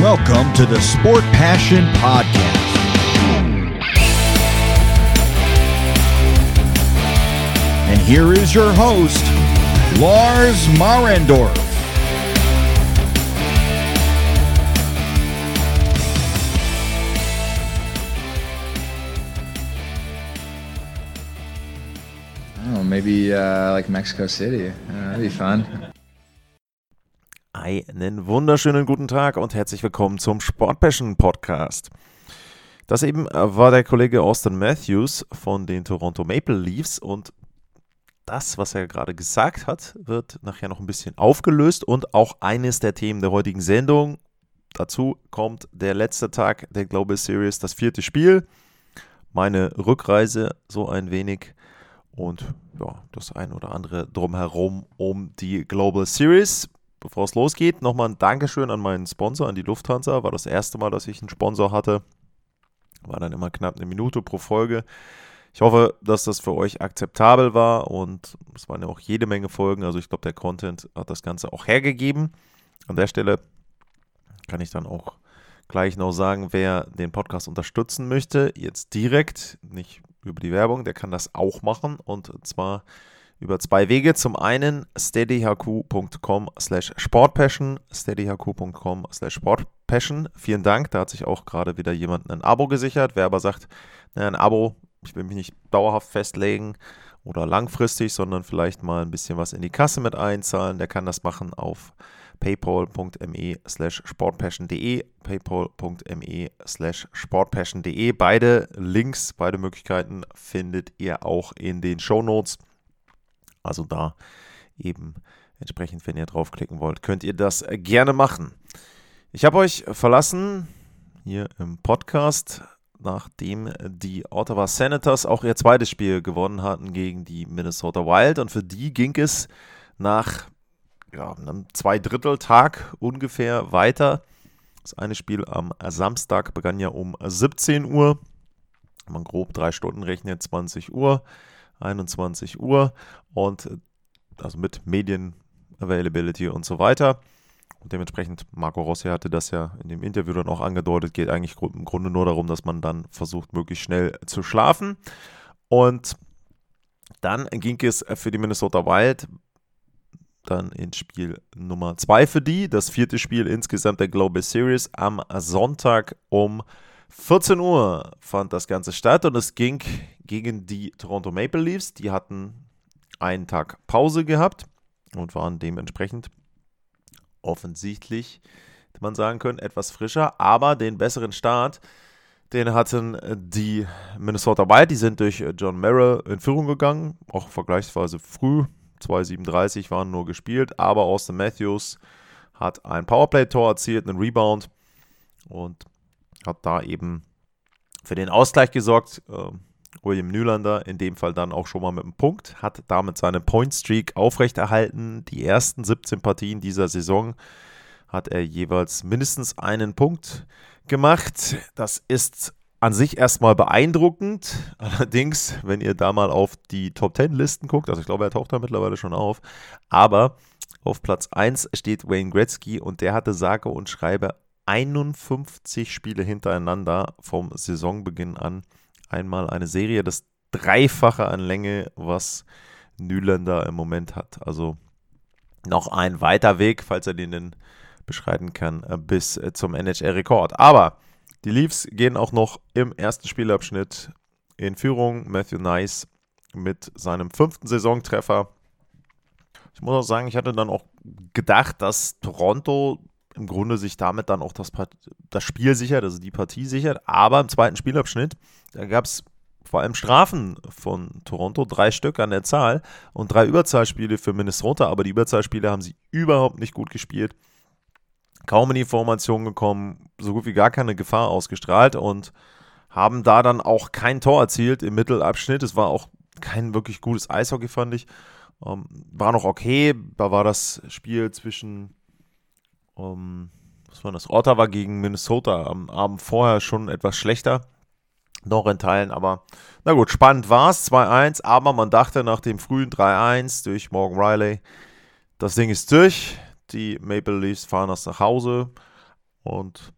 Welcome to the Sport Passion Podcast. And here is your host, Lars Marendorf. Oh, maybe uh, like Mexico City. Uh, that'd be fun. Einen wunderschönen guten Tag und herzlich willkommen zum Sport Passion Podcast. Das eben war der Kollege Austin Matthews von den Toronto Maple Leafs und das, was er gerade gesagt hat, wird nachher noch ein bisschen aufgelöst und auch eines der Themen der heutigen Sendung. Dazu kommt der letzte Tag der Global Series, das vierte Spiel, meine Rückreise so ein wenig und ja, das ein oder andere drumherum um die Global Series. Bevor es losgeht, nochmal ein Dankeschön an meinen Sponsor, an die Lufthansa. War das erste Mal, dass ich einen Sponsor hatte. War dann immer knapp eine Minute pro Folge. Ich hoffe, dass das für euch akzeptabel war und es waren ja auch jede Menge Folgen. Also ich glaube, der Content hat das Ganze auch hergegeben. An der Stelle kann ich dann auch gleich noch sagen, wer den Podcast unterstützen möchte, jetzt direkt, nicht über die Werbung, der kann das auch machen und zwar über zwei Wege. Zum einen steadyhq.com slash sportpassion, steadyhq.com slash sportpassion. Vielen Dank, da hat sich auch gerade wieder jemand ein Abo gesichert. Wer aber sagt, naja, ein Abo, ich will mich nicht dauerhaft festlegen oder langfristig, sondern vielleicht mal ein bisschen was in die Kasse mit einzahlen, der kann das machen auf paypal.me slash sportpassion.de, paypal.me slash sportpassion.de. Beide Links, beide Möglichkeiten findet ihr auch in den Show Notes. Also da eben entsprechend, wenn ihr draufklicken wollt, könnt ihr das gerne machen. Ich habe euch verlassen hier im Podcast, nachdem die Ottawa Senators auch ihr zweites Spiel gewonnen hatten gegen die Minnesota Wild. Und für die ging es nach ja, einem Zweidritteltag ungefähr weiter. Das eine Spiel am Samstag begann ja um 17 Uhr. Wenn man grob drei Stunden rechnet, 20 Uhr. 21 Uhr und äh, also mit Medien Availability und so weiter. Und dementsprechend, Marco Rossi hatte das ja in dem Interview dann auch angedeutet, geht eigentlich im Grunde nur darum, dass man dann versucht, möglichst schnell zu schlafen. Und dann ging es für die Minnesota Wild dann ins Spiel Nummer 2 für die, das vierte Spiel insgesamt der Global Series am Sonntag um 14 Uhr fand das Ganze statt und es ging gegen die Toronto Maple Leafs. Die hatten einen Tag Pause gehabt und waren dementsprechend offensichtlich, hätte man sagen können, etwas frischer, aber den besseren Start, den hatten die Minnesota Wild. Die sind durch John Merrill in Führung gegangen, auch vergleichsweise früh. 2,37 waren nur gespielt, aber Austin Matthews hat ein Powerplay-Tor erzielt, einen Rebound und hat da eben für den Ausgleich gesorgt. Äh, William Nylander in dem Fall dann auch schon mal mit einem Punkt, hat damit seine Point Streak aufrechterhalten. Die ersten 17 Partien dieser Saison hat er jeweils mindestens einen Punkt gemacht. Das ist an sich erstmal beeindruckend. Allerdings, wenn ihr da mal auf die Top 10 Listen guckt, also ich glaube, er taucht da mittlerweile schon auf, aber auf Platz 1 steht Wayne Gretzky und der hatte sage und schreibe 51 Spiele hintereinander vom Saisonbeginn an. Einmal eine Serie, das Dreifache an Länge, was Nylander im Moment hat. Also noch ein weiter Weg, falls er den denn beschreiten kann, äh, bis äh, zum NHL-Rekord. Aber die Leafs gehen auch noch im ersten Spielabschnitt in Führung. Matthew Nice mit seinem fünften Saisontreffer. Ich muss auch sagen, ich hatte dann auch gedacht, dass Toronto im Grunde sich damit dann auch das, das Spiel sichert, also die Partie sichert. Aber im zweiten Spielabschnitt, da gab es vor allem Strafen von Toronto, drei Stück an der Zahl und drei Überzahlspiele für Minnesota, aber die Überzahlspiele haben sie überhaupt nicht gut gespielt. Kaum in die Formation gekommen, so gut wie gar keine Gefahr ausgestrahlt und haben da dann auch kein Tor erzielt im Mittelabschnitt. Es war auch kein wirklich gutes Eishockey, fand ich. Ähm, war noch okay. Da war das Spiel zwischen um, was war das? Ottawa gegen Minnesota am Abend vorher schon etwas schlechter. Noch in Teilen, aber na gut, spannend war es. 2-1, aber man dachte nach dem frühen 3-1 durch Morgan Riley, das Ding ist durch. Die Maple Leafs fahren das nach Hause. und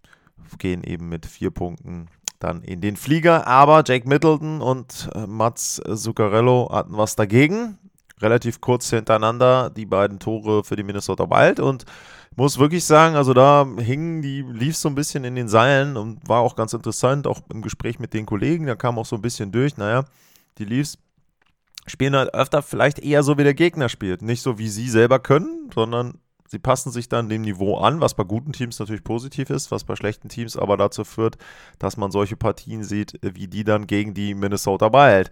gehen eben mit vier Punkten dann in den Flieger. Aber Jake Middleton und äh, Mats Zuccarello hatten was dagegen. Relativ kurz hintereinander die beiden Tore für die Minnesota Wild und muss wirklich sagen, also da hingen die Leafs so ein bisschen in den Seilen und war auch ganz interessant, auch im Gespräch mit den Kollegen, da kam auch so ein bisschen durch, naja, die Leafs spielen halt öfter vielleicht eher so, wie der Gegner spielt. Nicht so, wie sie selber können, sondern sie passen sich dann dem Niveau an, was bei guten Teams natürlich positiv ist, was bei schlechten Teams aber dazu führt, dass man solche Partien sieht, wie die dann gegen die Minnesota Wild.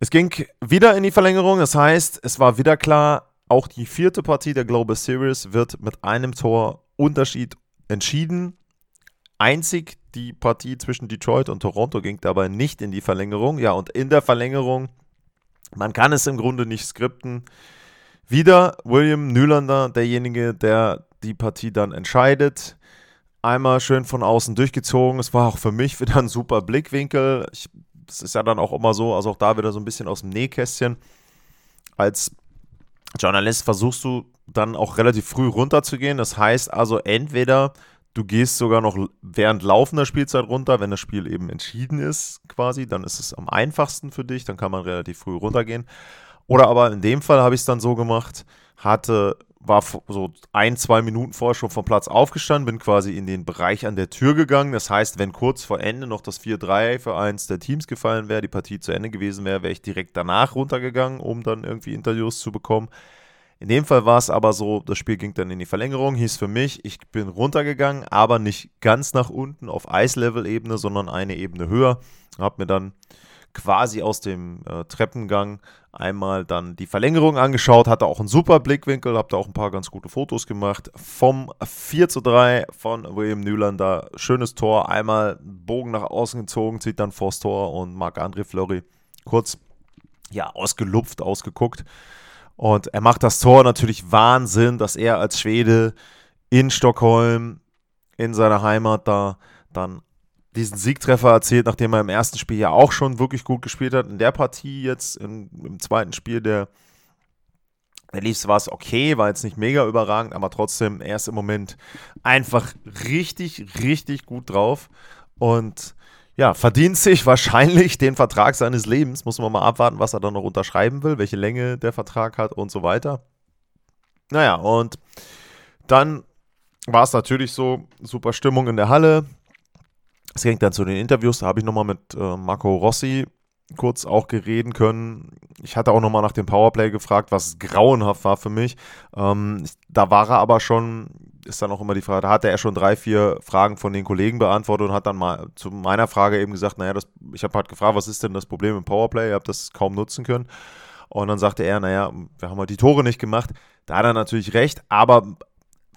Es ging wieder in die Verlängerung, das heißt, es war wieder klar, auch die vierte Partie der Global Series wird mit einem Tor Unterschied entschieden. Einzig die Partie zwischen Detroit und Toronto ging dabei nicht in die Verlängerung. Ja, und in der Verlängerung, man kann es im Grunde nicht skripten. Wieder William Nylander, derjenige, der die Partie dann entscheidet. Einmal schön von außen durchgezogen. Es war auch für mich wieder ein super Blickwinkel. Es ist ja dann auch immer so, also auch da wieder so ein bisschen aus dem Nähkästchen. Als Journalist versuchst du dann auch relativ früh runterzugehen. Das heißt also entweder du gehst sogar noch während laufender Spielzeit runter, wenn das Spiel eben entschieden ist quasi, dann ist es am einfachsten für dich, dann kann man relativ früh runtergehen. Oder aber in dem Fall habe ich es dann so gemacht, hatte war so ein, zwei Minuten vorher schon vom Platz aufgestanden, bin quasi in den Bereich an der Tür gegangen. Das heißt, wenn kurz vor Ende noch das 4-3 für eins der Teams gefallen wäre, die Partie zu Ende gewesen wäre, wäre ich direkt danach runtergegangen, um dann irgendwie Interviews zu bekommen. In dem Fall war es aber so, das Spiel ging dann in die Verlängerung, hieß für mich, ich bin runtergegangen, aber nicht ganz nach unten auf Eislevel-Ebene, sondern eine Ebene höher. Hab mir dann quasi aus dem äh, Treppengang einmal dann die Verlängerung angeschaut, hatte auch einen super Blickwinkel, habe da auch ein paar ganz gute Fotos gemacht. Vom 4 zu 3 von William Nylander, schönes Tor, einmal Bogen nach außen gezogen, zieht dann vors Tor und Marc-André Fleury kurz ja, ausgelupft, ausgeguckt. Und er macht das Tor natürlich Wahnsinn, dass er als Schwede in Stockholm, in seiner Heimat da, dann diesen Siegtreffer erzielt, nachdem er im ersten Spiel ja auch schon wirklich gut gespielt hat. In der Partie jetzt, im, im zweiten Spiel der, der Leafs war es okay, war jetzt nicht mega überragend, aber trotzdem, er ist im Moment einfach richtig, richtig gut drauf und ja, verdient sich wahrscheinlich den Vertrag seines Lebens. Muss man mal abwarten, was er dann noch unterschreiben will, welche Länge der Vertrag hat und so weiter. Naja, und dann war es natürlich so, super Stimmung in der Halle. Es ging dann zu den Interviews, da habe ich nochmal mit äh, Marco Rossi kurz auch gereden können. Ich hatte auch nochmal nach dem Powerplay gefragt, was grauenhaft war für mich. Ähm, da war er aber schon, ist dann auch immer die Frage, da hatte er schon drei, vier Fragen von den Kollegen beantwortet und hat dann mal zu meiner Frage eben gesagt, naja, das, ich habe halt gefragt, was ist denn das Problem im Powerplay? Ihr habt das kaum nutzen können. Und dann sagte er, naja, wir haben halt die Tore nicht gemacht. Da hat er natürlich recht, aber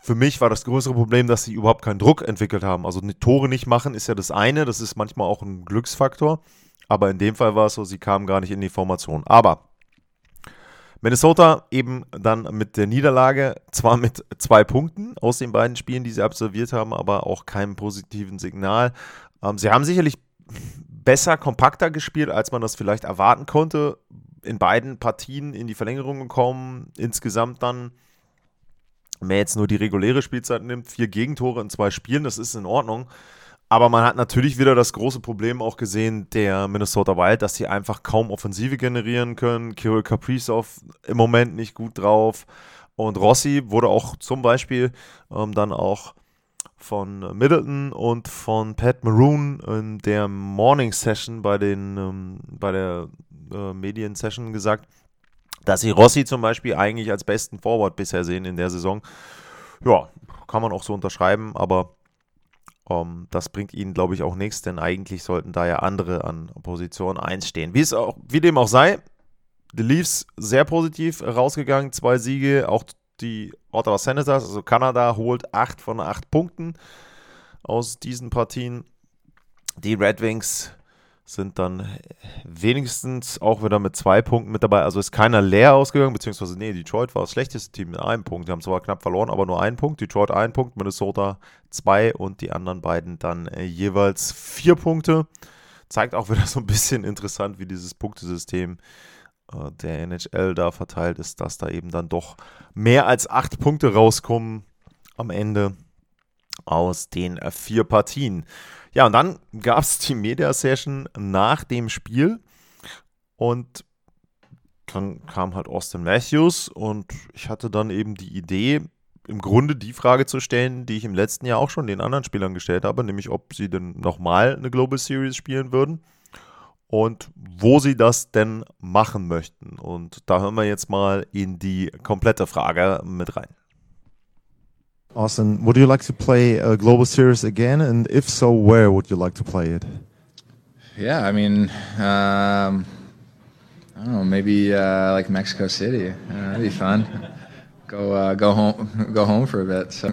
für mich war das größere Problem, dass sie überhaupt keinen Druck entwickelt haben. Also Tore nicht machen ist ja das eine, das ist manchmal auch ein Glücksfaktor. Aber in dem Fall war es so, sie kamen gar nicht in die Formation. Aber Minnesota eben dann mit der Niederlage, zwar mit zwei Punkten aus den beiden Spielen, die sie absolviert haben, aber auch keinem positiven Signal. Ähm, sie haben sicherlich besser, kompakter gespielt, als man das vielleicht erwarten konnte. In beiden Partien in die Verlängerung gekommen. Insgesamt dann, man jetzt nur die reguläre Spielzeit nimmt, vier Gegentore in zwei Spielen, das ist in Ordnung. Aber man hat natürlich wieder das große Problem auch gesehen der Minnesota Wild, dass sie einfach kaum Offensive generieren können. Kirill Kaprizov im Moment nicht gut drauf. Und Rossi wurde auch zum Beispiel ähm, dann auch von Middleton und von Pat Maroon in der Morning Session bei den ähm, bei der äh, Medien Session gesagt, dass sie Rossi zum Beispiel eigentlich als besten Forward bisher sehen in der Saison. Ja, kann man auch so unterschreiben, aber ähm, das bringt ihnen, glaube ich, auch nichts, denn eigentlich sollten da ja andere an Position 1 stehen. Wie, es auch, wie dem auch sei, die Leafs sehr positiv rausgegangen, zwei Siege, auch die Ottawa Senators, also Kanada, holt 8 von 8 Punkten aus diesen Partien. Die Red Wings sind dann wenigstens auch wieder mit zwei Punkten mit dabei. Also ist keiner leer ausgegangen, beziehungsweise nee, Detroit war das schlechteste Team mit einem Punkt. Die haben zwar knapp verloren, aber nur einen Punkt. Detroit ein Punkt, Minnesota zwei und die anderen beiden dann äh, jeweils vier Punkte. Zeigt auch wieder so ein bisschen interessant, wie dieses Punktesystem äh, der NHL da verteilt ist, dass da eben dann doch mehr als acht Punkte rauskommen am Ende. Aus den vier Partien. Ja, und dann gab es die Media Session nach dem Spiel und dann kam halt Austin Matthews und ich hatte dann eben die Idee, im Grunde die Frage zu stellen, die ich im letzten Jahr auch schon den anderen Spielern gestellt habe, nämlich ob sie denn nochmal eine Global Series spielen würden und wo sie das denn machen möchten. Und da hören wir jetzt mal in die komplette Frage mit rein. Austin, would you like to play a global series again? And if so, where would you like to play it? Yeah, I mean, um, I don't know, maybe uh, like Mexico City. Uh, that'd be fun. go uh, go home go home for a bit. So.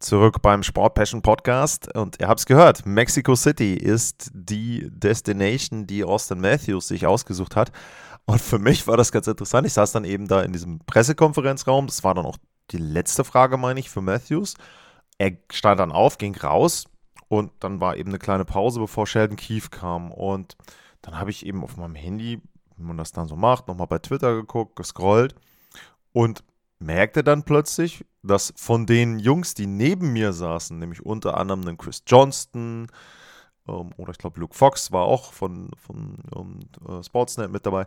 Zurück beim Sport Passion Podcast und ihr habt es gehört, Mexico City ist die Destination, die Austin Matthews sich ausgesucht hat. Und für mich war das ganz interessant. Ich saß dann eben da in diesem Pressekonferenzraum. Das war dann auch die letzte Frage, meine ich, für Matthews. Er stand dann auf, ging raus und dann war eben eine kleine Pause, bevor Sheldon Keefe kam. Und dann habe ich eben auf meinem Handy, wie man das dann so macht, nochmal bei Twitter geguckt, gescrollt und merkte dann plötzlich, dass von den Jungs, die neben mir saßen, nämlich unter anderem den Chris Johnston ähm, oder ich glaube Luke Fox war auch von, von um, äh, Sportsnet mit dabei,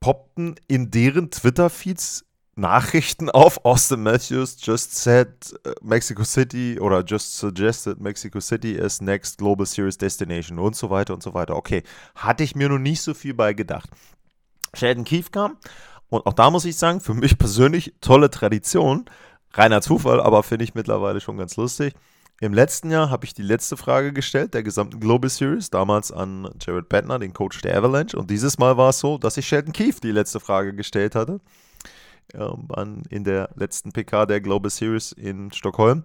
poppten in deren Twitter-Feeds Nachrichten auf Austin Matthews just said uh, Mexico City oder just suggested Mexico City as next Global Series Destination und so weiter und so weiter. Okay, hatte ich mir noch nicht so viel bei gedacht. Sheldon Keefe kam und auch da muss ich sagen, für mich persönlich tolle Tradition. Reiner Zufall, aber finde ich mittlerweile schon ganz lustig. Im letzten Jahr habe ich die letzte Frage gestellt, der gesamten Global Series, damals an Jared Bettner, den Coach der Avalanche. Und dieses Mal war es so, dass ich Sheldon Keefe die letzte Frage gestellt hatte ähm, in der letzten PK der Global Series in Stockholm.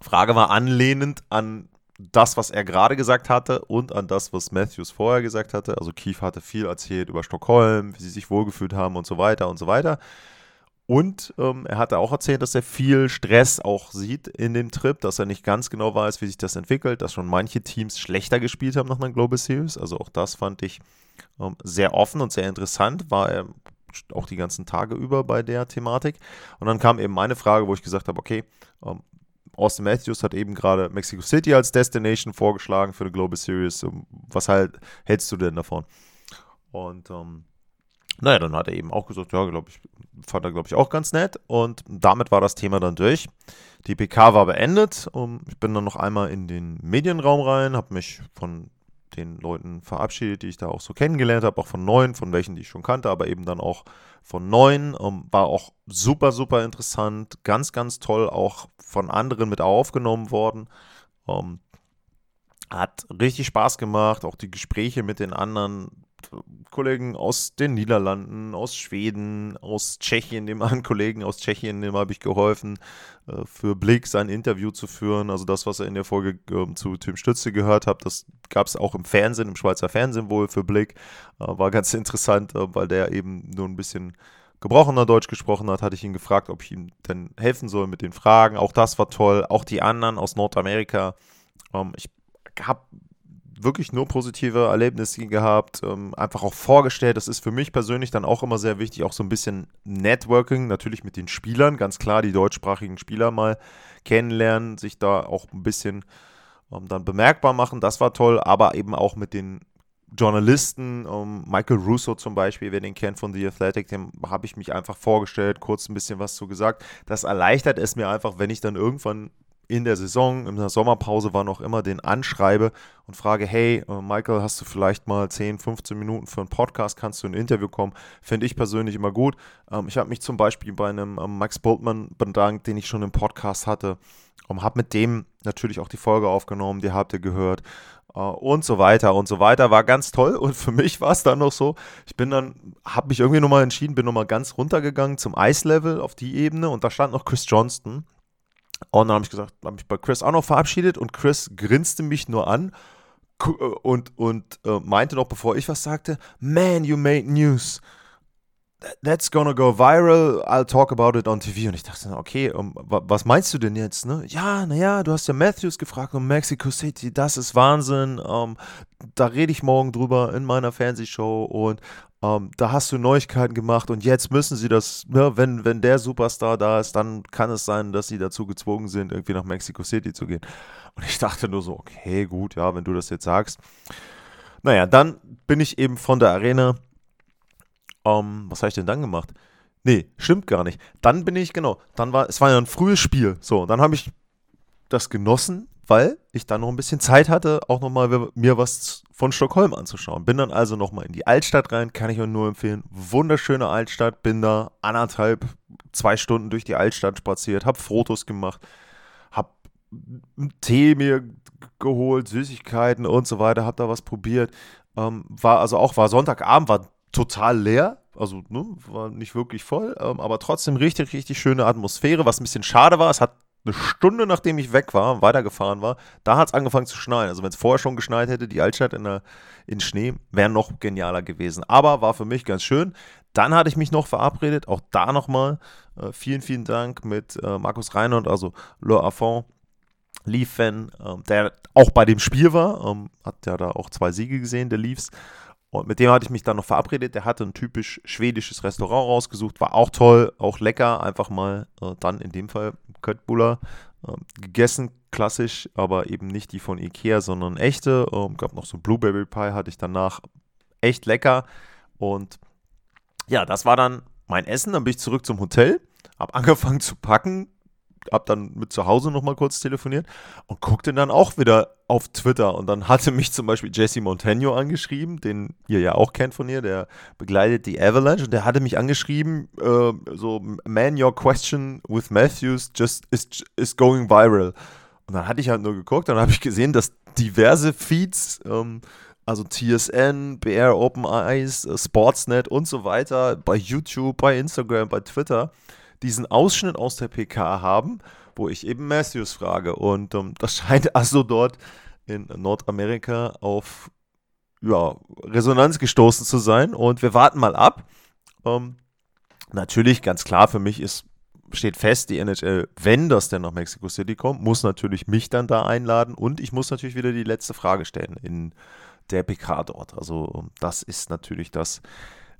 Frage war anlehnend an das, was er gerade gesagt hatte und an das, was Matthews vorher gesagt hatte. Also Keith hatte viel erzählt über Stockholm, wie sie sich wohlgefühlt haben und so weiter und so weiter. Und ähm, er hatte auch erzählt, dass er viel Stress auch sieht in dem Trip, dass er nicht ganz genau weiß, wie sich das entwickelt, dass schon manche Teams schlechter gespielt haben nach einer Global Series. Also auch das fand ich ähm, sehr offen und sehr interessant. War er auch die ganzen Tage über bei der Thematik. Und dann kam eben meine Frage, wo ich gesagt habe, okay, ähm, Austin Matthews hat eben gerade Mexico City als Destination vorgeschlagen für die Global Series. Ähm, was halt hältst du denn davon? Und ähm, naja, dann hat er eben auch gesagt, ja, glaube ich, fand er, glaube ich, auch ganz nett. Und damit war das Thema dann durch. Die PK war beendet. Um, ich bin dann noch einmal in den Medienraum rein, habe mich von den Leuten verabschiedet, die ich da auch so kennengelernt habe, auch von neuen, von welchen, die ich schon kannte, aber eben dann auch von neuen. Ähm, war auch super, super interessant, ganz, ganz toll, auch von anderen mit aufgenommen worden. Ähm, hat richtig Spaß gemacht, auch die Gespräche mit den anderen Kollegen aus den Niederlanden, aus Schweden, aus Tschechien, dem einen Kollegen aus Tschechien, dem habe ich geholfen, äh, für Blick sein Interview zu führen. Also das, was er in der Folge äh, zu Tim Stütze gehört hat, das gab es auch im Fernsehen, im Schweizer Fernsehen wohl für Blick. Äh, war ganz interessant, äh, weil der eben nur ein bisschen gebrochener Deutsch gesprochen hat, hatte ich ihn gefragt, ob ich ihm denn helfen soll mit den Fragen. Auch das war toll. Auch die anderen aus Nordamerika. Ähm, ich habe wirklich nur positive Erlebnisse gehabt, ähm, einfach auch vorgestellt. Das ist für mich persönlich dann auch immer sehr wichtig, auch so ein bisschen Networking, natürlich mit den Spielern, ganz klar die deutschsprachigen Spieler mal kennenlernen, sich da auch ein bisschen ähm, dann bemerkbar machen. Das war toll, aber eben auch mit den Journalisten, ähm, Michael Russo zum Beispiel, wer den kennt von The Athletic, dem habe ich mich einfach vorgestellt, kurz ein bisschen was zu gesagt. Das erleichtert es mir einfach, wenn ich dann irgendwann in der Saison, in der Sommerpause, war noch immer den anschreibe und frage, hey, äh, Michael, hast du vielleicht mal 10, 15 Minuten für einen Podcast, kannst du ein Interview kommen? Finde ich persönlich immer gut. Ähm, ich habe mich zum Beispiel bei einem ähm, Max Boltmann bedankt, den ich schon im Podcast hatte, und habe mit dem natürlich auch die Folge aufgenommen, die habt ihr gehört äh, und so weiter und so weiter. War ganz toll und für mich war es dann noch so, ich bin dann, habe mich irgendwie nochmal entschieden, bin nochmal ganz runtergegangen zum Eislevel auf die Ebene und da stand noch Chris Johnston und dann habe ich gesagt, habe mich bei Chris auch noch verabschiedet und Chris grinste mich nur an äh, und, und äh, meinte noch, bevor ich was sagte, Man, you made news. That's gonna go viral, I'll talk about it on TV. Und ich dachte, okay, um, was meinst du denn jetzt? Ne? Ja, naja, du hast ja Matthews gefragt um Mexico City, das ist Wahnsinn. Um, da rede ich morgen drüber in meiner Fernsehshow und um, da hast du Neuigkeiten gemacht und jetzt müssen sie das, ne, wenn, wenn der Superstar da ist, dann kann es sein, dass sie dazu gezwungen sind, irgendwie nach Mexico City zu gehen. Und ich dachte nur so, okay, gut, ja, wenn du das jetzt sagst. Naja, dann bin ich eben von der Arena ähm, was habe ich denn dann gemacht? Nee, stimmt gar nicht. Dann bin ich, genau, dann war, es war ja ein frühes Spiel. So, dann habe ich das genossen, weil ich dann noch ein bisschen Zeit hatte, auch nochmal mir was von Stockholm anzuschauen. Bin dann also nochmal in die Altstadt rein, kann ich euch nur empfehlen. Wunderschöne Altstadt, bin da anderthalb, zwei Stunden durch die Altstadt spaziert, habe Fotos gemacht, habe Tee mir geholt, Süßigkeiten und so weiter, habe da was probiert. Ähm, war also auch, war Sonntagabend, war total leer. Also ne, war nicht wirklich voll, ähm, aber trotzdem richtig, richtig schöne Atmosphäre. Was ein bisschen schade war, es hat eine Stunde nachdem ich weg war, weitergefahren war, da hat es angefangen zu schneien. Also wenn es vorher schon geschneit hätte, die Altstadt in, der, in Schnee, wäre noch genialer gewesen. Aber war für mich ganz schön. Dann hatte ich mich noch verabredet, auch da nochmal äh, vielen, vielen Dank mit äh, Markus Reinhold, also Le Affont, Leaf-Fan, äh, der auch bei dem Spiel war, ähm, hat ja da auch zwei Siege gesehen, der Leafs. Und mit dem hatte ich mich dann noch verabredet. Der hatte ein typisch schwedisches Restaurant rausgesucht. War auch toll, auch lecker. Einfach mal äh, dann in dem Fall Köttbullar äh, gegessen. Klassisch, aber eben nicht die von Ikea, sondern echte. Ähm, gab noch so Blueberry Pie, hatte ich danach. Echt lecker. Und ja, das war dann mein Essen. Dann bin ich zurück zum Hotel. Hab angefangen zu packen, hab dann mit zu Hause nochmal kurz telefoniert und guckte dann auch wieder auf Twitter. Und dann hatte mich zum Beispiel Jesse Montano angeschrieben, den ihr ja auch kennt von ihr, der begleitet die Avalanche. Und der hatte mich angeschrieben, äh, so, man, your question with Matthews just is, is going viral. Und dann hatte ich halt nur geguckt, dann habe ich gesehen, dass diverse Feeds, ähm, also TSN, BR Open Eyes, äh, Sportsnet und so weiter, bei YouTube, bei Instagram, bei Twitter, diesen Ausschnitt aus der PK haben, wo ich eben Matthews frage. Und ähm, das scheint also dort in Nordamerika auf ja, Resonanz gestoßen zu sein. Und wir warten mal ab. Ähm, natürlich, ganz klar, für mich ist, steht fest, die NHL, wenn das denn nach Mexico City kommt, muss natürlich mich dann da einladen. Und ich muss natürlich wieder die letzte Frage stellen in der PK dort. Also das ist natürlich das,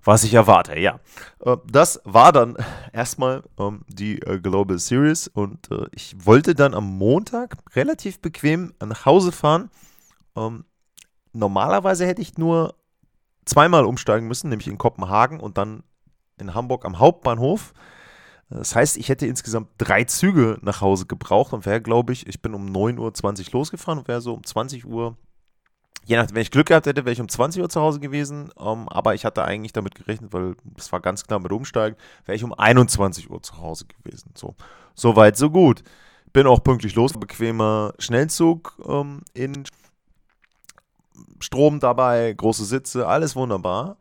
was ich erwarte. Ja, äh, das war dann erstmal ähm, die äh, Global Series und äh, ich wollte dann am Montag relativ bequem nach Hause fahren. Ähm, normalerweise hätte ich nur zweimal umsteigen müssen, nämlich in Kopenhagen und dann in Hamburg am Hauptbahnhof. Das heißt, ich hätte insgesamt drei Züge nach Hause gebraucht und wäre, glaube ich, ich bin um 9.20 Uhr losgefahren und wäre so um 20 Uhr je nachdem, wenn ich Glück gehabt hätte, wäre ich um 20 Uhr zu Hause gewesen. Um, ähm, aber ich hatte eigentlich damit gerechnet, weil es war ganz klar mit Umsteigen, wäre ich um 21 Uhr zu Hause gewesen. So, so weit, so gut. Bin auch pünktlich los. Bequemer Schnellzug um, ähm, in Strom dabei, große Sitze, alles wunderbar.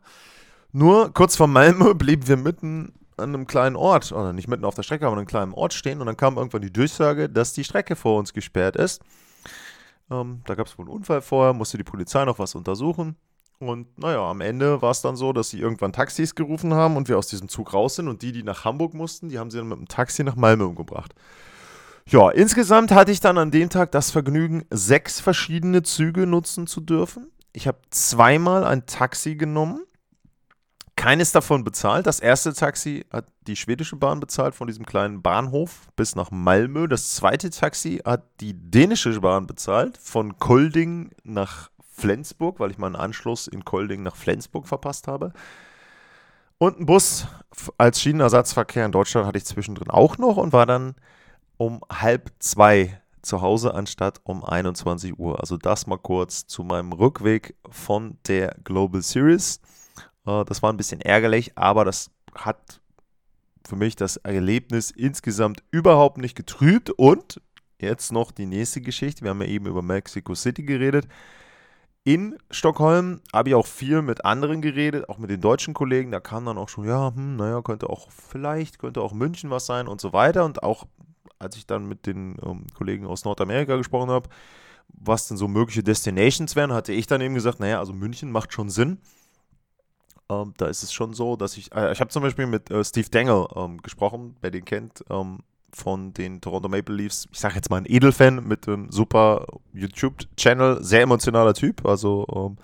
Nur kurz vor Malmö blieben wir mitten an einem kleinen Ort, oder nicht mitten auf der Strecke, aber an einem kleinen Ort stehen und dann kam irgendwann die Durchsage, dass die Strecke vor uns gesperrt ist. Ähm, da gab es wohl einen Unfall vorher, musste die Polizei noch was untersuchen. Und naja, am Ende war es dann so, dass sie irgendwann Taxis gerufen haben und wir aus diesem Zug raus sind. Und die, die nach Hamburg mussten, die haben sie dann mit dem Taxi nach Malmö umgebracht. Ja, insgesamt hatte ich dann an dem Tag das Vergnügen, sechs verschiedene Züge nutzen zu dürfen. Ich habe zweimal ein Taxi genommen keines davon bezahlt. Das erste Taxi hat die schwedische Bahn bezahlt von diesem kleinen Bahnhof bis nach Malmö. Das zweite Taxi hat die dänische Bahn bezahlt von Kolding nach Flensburg, weil ich meinen Anschluss in Kolding nach Flensburg verpasst habe. Und ein Bus als Schienenersatzverkehr in Deutschland hatte ich zwischendrin auch noch und war dann um halb zwei zu Hause anstatt um 21 Uhr. Also das mal kurz zu meinem Rückweg von der Global Series. Äh, das war ein bisschen ärgerlich, aber das hat für mich das Erlebnis insgesamt überhaupt nicht getrübt. Und jetzt noch die nächste Geschichte. Wir haben ja eben über Mexico City geredet. In Stockholm habe ich auch viel mit anderen geredet, auch mit den deutschen Kollegen. Da kam dann auch schon, ja, hm, naja, könnte auch vielleicht, könnte auch München was sein und so weiter. Und auch als ich dann mit den ähm, Kollegen aus Nordamerika gesprochen habe, was denn so mögliche Destinations wären, hatte ich dann eben gesagt, naja, also München macht schon Sinn. Ähm, da ist es schon so, dass ich, äh, ich habe zum Beispiel mit äh, Steve Dangle ähm, gesprochen, wer den kennt, ähm, von den Toronto Maple Leafs. Ich sage jetzt mal ein Edelfan mit einem super YouTube-Channel, sehr emotionaler Typ, also ähm,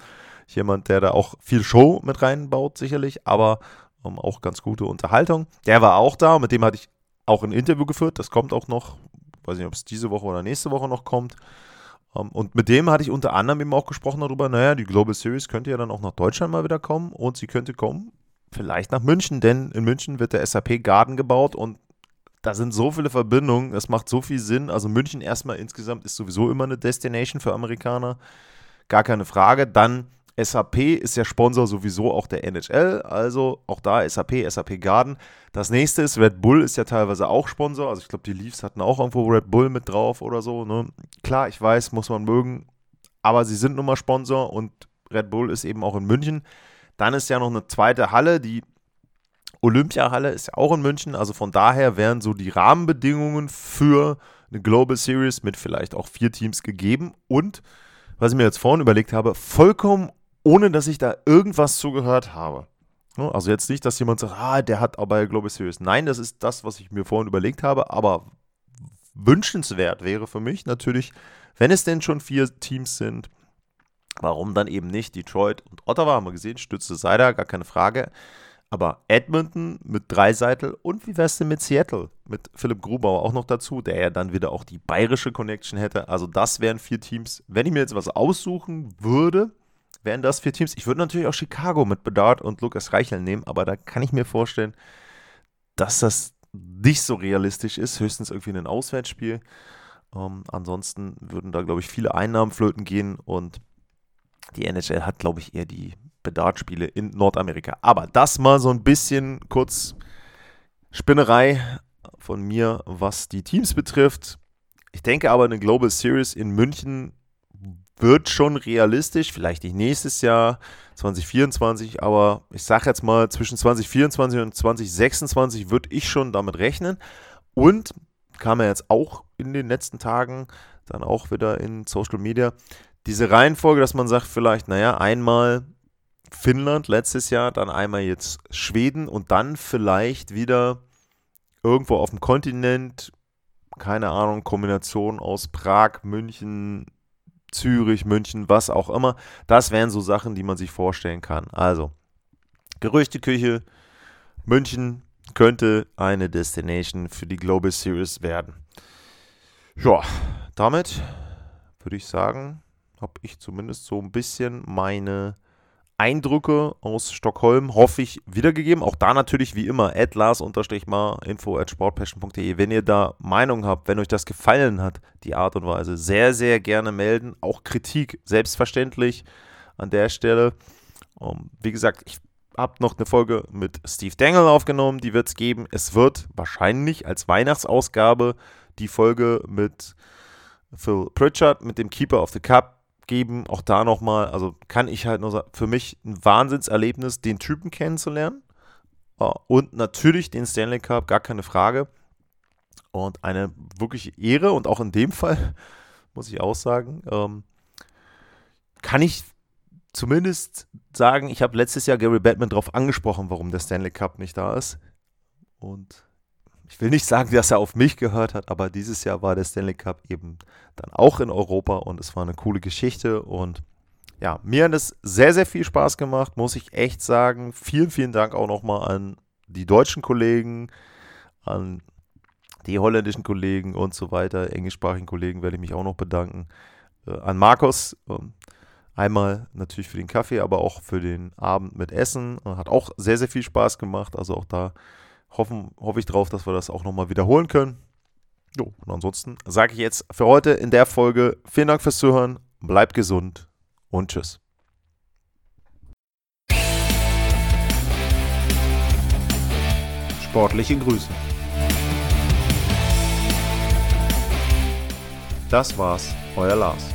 jemand, der da auch viel Show mit reinbaut, sicherlich, aber ähm, auch ganz gute Unterhaltung. Der war auch da, mit dem hatte ich auch ein Interview geführt, das kommt auch noch, weiß nicht, ob es diese Woche oder nächste Woche noch kommt. Um, ähm, und mit dem hatte ich unter anderem eben auch gesprochen darüber, naja, die Global Series könnte ja dann auch nach Deutschland mal wieder kommen und sie könnte kommen, vielleicht nach München, denn in München wird der SAP Garden gebaut und da sind so viele Verbindungen, das macht so viel Sinn. Also München erstmal insgesamt ist sowieso immer eine Destination für Amerikaner, gar keine Frage. Dann SAP ist ja Sponsor sowieso auch der NHL, also auch da SAP, SAP Garden. Das nächste ist, Red Bull ist ja teilweise auch Sponsor, also ich glaube, die Leafs hatten auch irgendwo Red Bull mit drauf oder so. Ne? Klar, ich weiß, muss man mögen, aber sie sind nun mal Sponsor und Red Bull ist eben auch in München. Dann ist ja noch eine zweite Halle, die Olympiahalle ist ja auch in München, also von daher wären so die Rahmenbedingungen für eine Global Series mit vielleicht auch vier Teams gegeben und was ich mir jetzt vorhin überlegt habe, vollkommen ohne dass ich da irgendwas zugehört habe. Also jetzt nicht, dass jemand sagt, ah, der hat aber Global Series. Nein, das ist das, was ich mir vorhin überlegt habe, aber wünschenswert wäre für mich natürlich, wenn es denn schon vier Teams sind, warum dann eben nicht Detroit und Ottawa, haben wir gesehen, stützte Seider, gar keine Frage. Aber Edmonton mit Dreiseitel und wie wär's denn mit Seattle? Mit Philipp Grubauer auch noch dazu, der ja dann wieder auch die bayerische Connection hätte. Also das wären vier Teams. Wenn ich mir jetzt was aussuchen würde, wären das vier Teams. Ich würde natürlich auch Chicago mit Bedard und Lukas Reichel nehmen, aber da kann ich mir vorstellen, dass das nicht so realistisch ist. Höchstens irgendwie ein Auswärtsspiel. Ähm, ansonsten würden da, glaube ich, viele Einnahmen flöten gehen und die NHL hat, glaube ich, eher die Bedard-Spiele in Nordamerika. Aber das mal so ein bisschen kurz Spinnerei von mir, was die Teams betrifft. Ich denke aber, eine Global Series in München wird schon realistisch, vielleicht nicht nächstes Jahr, 2024, aber ich sage jetzt mal, zwischen 2024 und 2026 würde ich schon damit rechnen. Und kam ja jetzt auch in den letzten Tagen dann auch wieder in Social Media diese Reihenfolge, dass man sagt, vielleicht, naja, einmal Finnland letztes Jahr, dann einmal jetzt Schweden und dann vielleicht wieder irgendwo auf dem Kontinent, keine Ahnung, Kombination aus Prag, München, Zürich, München, was auch immer. Das wären so Sachen, die man sich vorstellen kann. Also, Gerüchteküche, München könnte eine Destination für die Global Series werden. Ja, damit würde ich sagen, habe ich zumindest so ein bisschen meine Eindrücke aus Stockholm, hoffe ich, wiedergegeben. Auch da natürlich wie immer, atlas-mar, info at sportpassion.de. Wenn ihr da Meinung habt, wenn euch das gefallen hat, die Art und Weise, sehr, sehr gerne melden. Auch Kritik, selbstverständlich an der Stelle. Um, ähm, wie gesagt, ich habe noch eine Folge mit Steve Dangle aufgenommen, die wird es geben. Es wird wahrscheinlich als Weihnachtsausgabe die Folge mit Phil Pritchard, mit dem Keeper of the Cup geben. Auch da nochmal, also kann ich halt nur sagen, für mich ein Wahnsinnserlebnis, den Typen kennenzulernen. Und natürlich den Stanley Cup, gar keine Frage. Und eine wirkliche Ehre und auch in dem Fall, muss ich auch sagen, ähm, kann ich zumindest sagen, ich habe letztes Jahr Gary Batman darauf angesprochen, warum der Stanley Cup nicht da ist. Und ich will nicht sagen, dass er auf mich gehört hat, aber dieses Jahr war der Stanley Cup eben dann auch in Europa und es war eine coole Geschichte und ja, mir hat es sehr, sehr viel Spaß gemacht, muss ich echt sagen. Vielen, vielen Dank auch nochmal an die deutschen Kollegen, an die holländischen Kollegen und so weiter, englischsprachigen Kollegen werde ich mich auch noch bedanken. Äh, an Markus, äh, einmal natürlich für den Kaffee, aber auch für den Abend mit Essen. Hat auch sehr, sehr viel Spaß gemacht. Also auch da hoffen, hoffe ich drauf, dass wir das auch nochmal wiederholen können. Jo, und ansonsten sage ich jetzt für heute in der Folge vielen Dank fürs Zuhören, bleibt gesund und tschüss. Sportliche Grüße. Das war's, euer Lars.